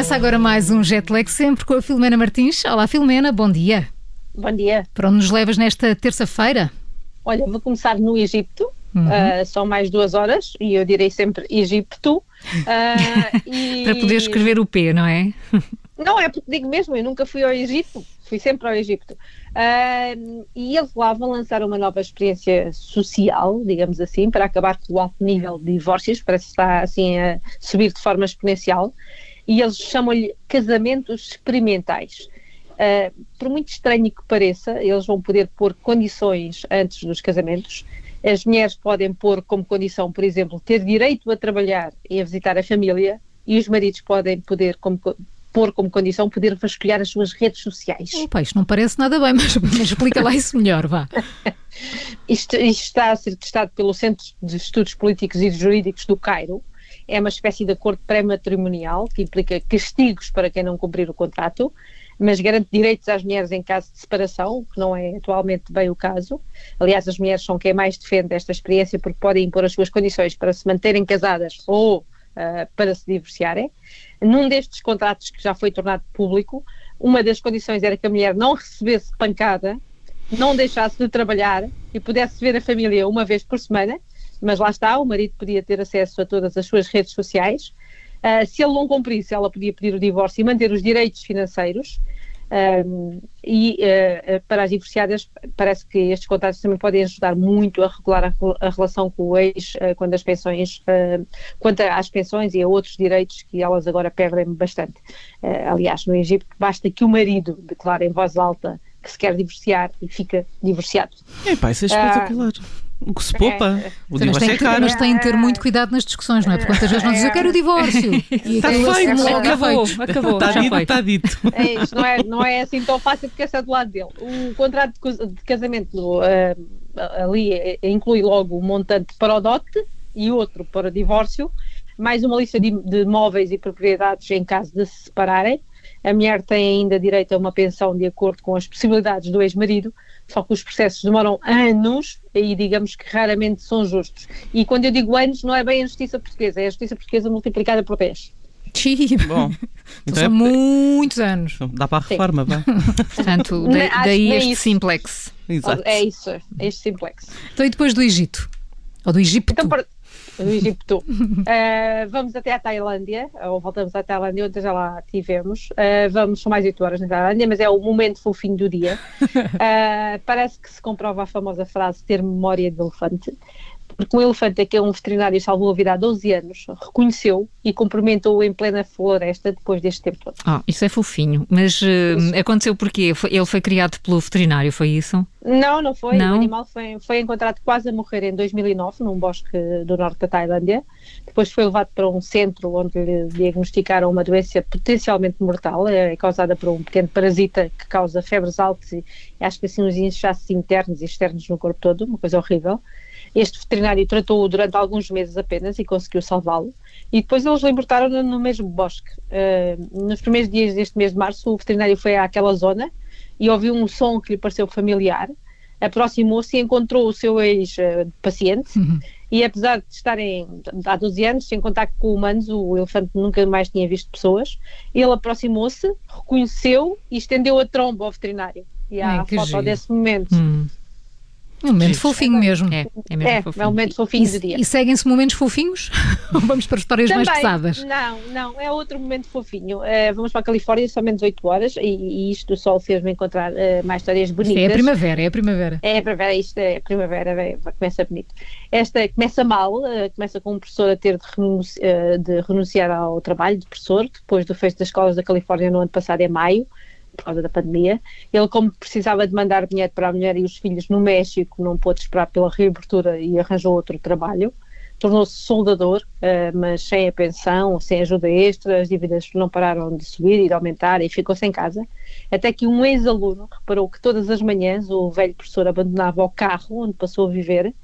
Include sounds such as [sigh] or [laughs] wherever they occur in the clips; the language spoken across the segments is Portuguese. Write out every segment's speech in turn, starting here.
Começa agora mais um Jetlag, sempre com a Filomena Martins. Olá, Filomena, bom dia. Bom dia. Para onde nos levas nesta terça-feira? Olha, vou começar no Egito. Uhum. Uh, são mais duas horas e eu direi sempre Egito. Uh, [laughs] e... Para poder escrever o P, não é? [laughs] Não, é porque digo mesmo, eu nunca fui ao Egito, fui sempre ao Egito. Uh, e eles lá vão lançar uma nova experiência social, digamos assim, para acabar com o alto nível de divórcios, parece que está assim a subir de forma exponencial. E eles chamam-lhe casamentos experimentais. Uh, por muito estranho que pareça, eles vão poder pôr condições antes dos casamentos. As mulheres podem pôr como condição, por exemplo, ter direito a trabalhar e a visitar a família, e os maridos podem poder como, pôr como condição poder vasculhar as suas redes sociais. Opa, isto não parece nada bem, mas, mas explica lá isso melhor, vá. [laughs] isto, isto está a ser testado pelo Centro de Estudos Políticos e Jurídicos do Cairo. É uma espécie de acordo pré-matrimonial que implica castigos para quem não cumprir o contrato mas garante direitos às mulheres em caso de separação, que não é atualmente bem o caso. Aliás, as mulheres são quem mais defende esta experiência porque podem impor as suas condições para se manterem casadas ou uh, para se divorciarem. Num destes contratos que já foi tornado público, uma das condições era que a mulher não recebesse pancada, não deixasse de trabalhar e pudesse ver a família uma vez por semana, mas lá está, o marido podia ter acesso a todas as suas redes sociais Uh, se ele não cumprisse, ela podia pedir o divórcio e manter os direitos financeiros. Um, e uh, para as divorciadas, parece que estes contratos também podem ajudar muito a regular a, a relação com o ex uh, quando as pensões, quanto às pensões e a outros direitos que elas agora perdem bastante. aliás, no Egito, basta que o marido declare em voz alta que se quer divorciar e fica divorciado. É, pá, isso é espetacular. O que se poupa, é. o divórcio é caro. Mas têm de ter muito cuidado nas discussões, não é? Porque quantas vezes não dizem eu quero o divórcio. [laughs] E está feito, acabou, acabou, está dito, está dito. [laughs] É isso, não é, não é assim tão fácil porque essa é do lado dele. O contrato de casamento uh, ali é, inclui logo o montante para o dote e outro para o divórcio, mais uma lista de, de móveis e propriedades em caso de se separarem. A mulher tem ainda direito a uma pensão de acordo com as possibilidades do ex-marido, só que os processos demoram anos e digamos que raramente são justos. E quando eu digo anos, não é bem a justiça portuguesa, é a justiça portuguesa multiplicada por 10. Bom, [laughs] então são é... muitos anos. Então dá para a reforma, vá. [laughs] Portanto, da, daí este isso. simplex. Exato. É isso, é este simplex. Então e depois do Egito? Ou do Egito? Então, do Egito. uh, [laughs] vamos até à Tailândia, ou voltamos à Tailândia, onde já lá tivemos. Uh, vamos, são mais 8 horas na Tailândia, mas é o momento fofinho do dia. Uh, [laughs] parece que se comprova a famosa frase ter memória de elefante porque um elefante é que é um veterinário salvou a vida há 12 anos, reconheceu e cumprimentou-o em plena floresta depois deste tempo todo. Ah, isso é fofinho. Mas uh, aconteceu porquê? Ele foi criado pelo veterinário, foi isso? Não, não foi. Não? O animal foi, foi encontrado quase a morrer em 2009 num bosque do norte da Tailândia. Depois foi levado para um centro onde lhe diagnosticaram uma doença potencialmente mortal, é causada por um pequeno parasita que causa febres altas e acho que assim uns inchaços internos e externos no corpo todo, uma coisa horrível. Este veterinário tratou-o durante alguns meses apenas e conseguiu salvá-lo. E depois eles libertaram-no no mesmo bosque. Uh, nos primeiros dias deste mês de março, o veterinário foi àquela zona e ouviu um som que lhe pareceu familiar. Aproximou-se e encontrou o seu ex-paciente. Uhum. E apesar de estarem há 12 anos em contato com humanos, o elefante nunca mais tinha visto pessoas. Ele aproximou-se, reconheceu e estendeu a tromba ao veterinário. E há a foto giro. desse momento. Hum. Um momento fofinho mesmo. É, é, mesmo é, fofinho. é um momento fofinho e, do dia. E seguem-se momentos fofinhos? [laughs] Ou vamos para histórias Também, mais pesadas? Não, não, é outro momento fofinho. Uh, vamos para a Califórnia, são menos 8 horas e, e isto do sol fez-me encontrar uh, mais histórias bonitas. Isto é a primavera, é a primavera. É a primavera, isto é a primavera, vem, começa bonito. Esta começa mal, uh, começa com um professor a ter de, renunci de renunciar ao trabalho de professor, depois do fecho das escolas da Califórnia no ano passado, em maio por causa da pandemia. Ele, como precisava de mandar dinheiro para a mulher e os filhos no México, não pôde esperar pela reabertura e arranjou outro trabalho. Tornou-se soldador, uh, mas sem a pensão, sem ajuda extra, as dívidas não pararam de subir e de aumentar e ficou sem casa. Até que um ex-aluno reparou que todas as manhãs o velho professor abandonava o carro onde passou a viver,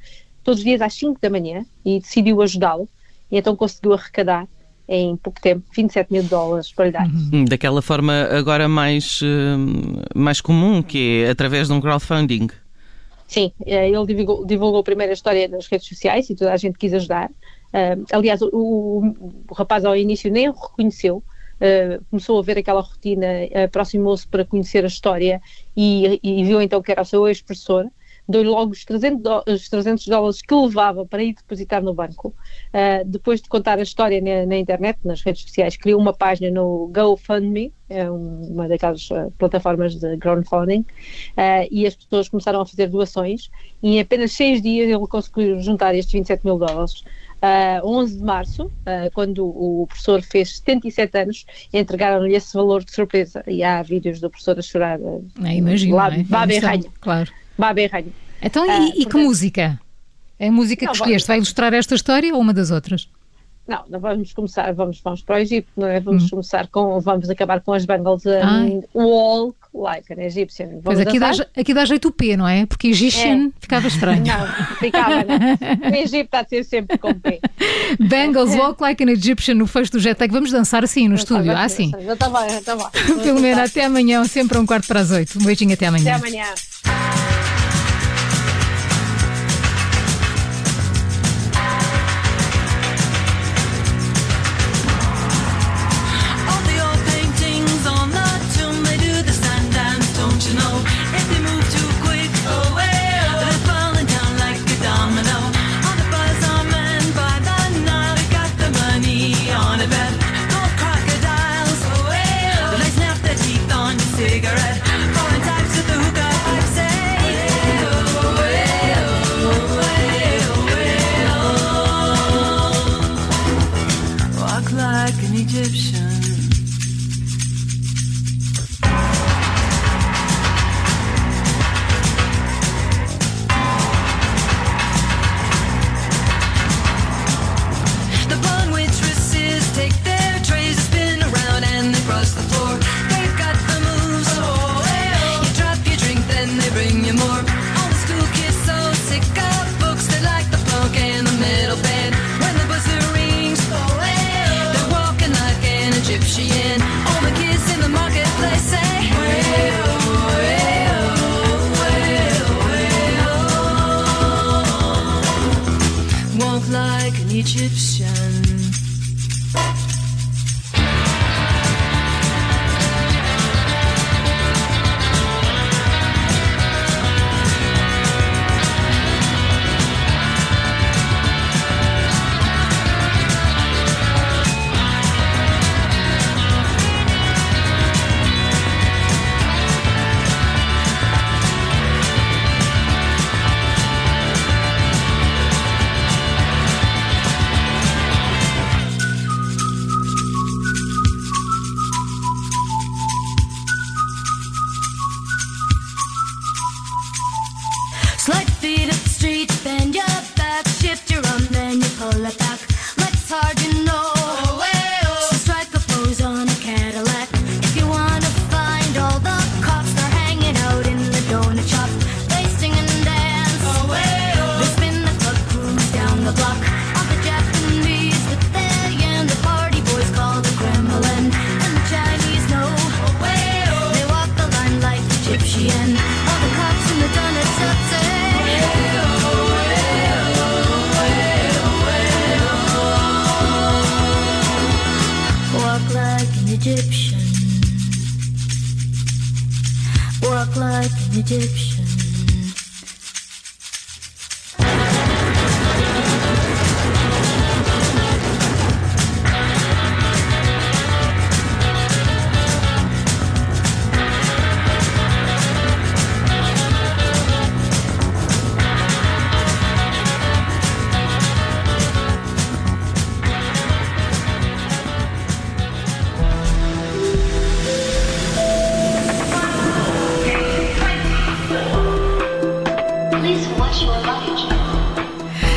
todos os dias às 5 da manhã, e decidiu ajudá-lo. E então conseguiu arrecadar em pouco tempo 27 mil dólares para lhe dar. Daquela forma agora mais, uh, mais comum, que é através de um crowdfunding. Sim, eh, ele divulgou, divulgou a primeira história nas redes sociais e toda a gente quis ajudar. Uh, aliás, o, o, o, rapaz ao início nem o reconheceu, uh, começou a ver aquela rotina, aproximou-se para conhecer a história e, e, viu então que era o seu ex-professor, deu-lhe logo os 300, os 300, dólares que levava para ir depositar no banco. Uh, depois de contar a história na, na, internet, nas redes sociais, criou uma página no GoFundMe, é uma daquelas uh, plataformas de crowdfunding, uh, e as pessoas começaram a fazer doações e em apenas seis dias ele conseguiu juntar estes 27 mil dólares. Uh, 11 de março, uh, quando o professor fez 77 anos, entregaram-lhe esse valor de surpresa. E há vídeos do professor a chorar. Uh, é, imagino, lá, é? Baba e Rainha. Claro. Baba e. Então, e, uh, e portanto, que música? É a música não, que escolheste? Vai ilustrar esta história ou uma das outras? Não, não vamos começar, vamos, vamos para o Egito, não é? Vamos hum. começar com, vamos acabar com as Bengals um, Walk Like an Egyptian. Vamos pois aqui dá, aqui dá jeito o P, não é? Porque Egyptian é. ficava estranho. Não, ficava, não. [laughs] O Egito está a ser sempre com P. Bengals Walk Like an Egyptian no fecho do Jetag. Vamos dançar assim no estúdio, ah, sim. Está bem, está bem. Pelo menos até amanhã, sempre um quarto para as oito. Um beijinho até amanhã. Até amanhã. Egyptian. Like an Egyptian.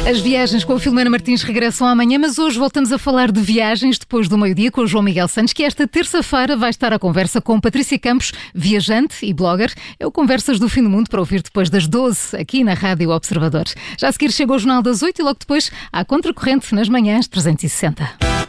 As viagens com a Filomena Martins regressam amanhã, mas hoje voltamos a falar de viagens depois do meio-dia com o João Miguel Santos, que esta terça-feira vai estar à conversa com Patrícia Campos, viajante e blogger. É o Conversas do Fim do Mundo para ouvir depois das 12 aqui na Rádio Observador. Já a seguir chega o Jornal das 8 e logo depois há Contracorrente nas manhãs 360.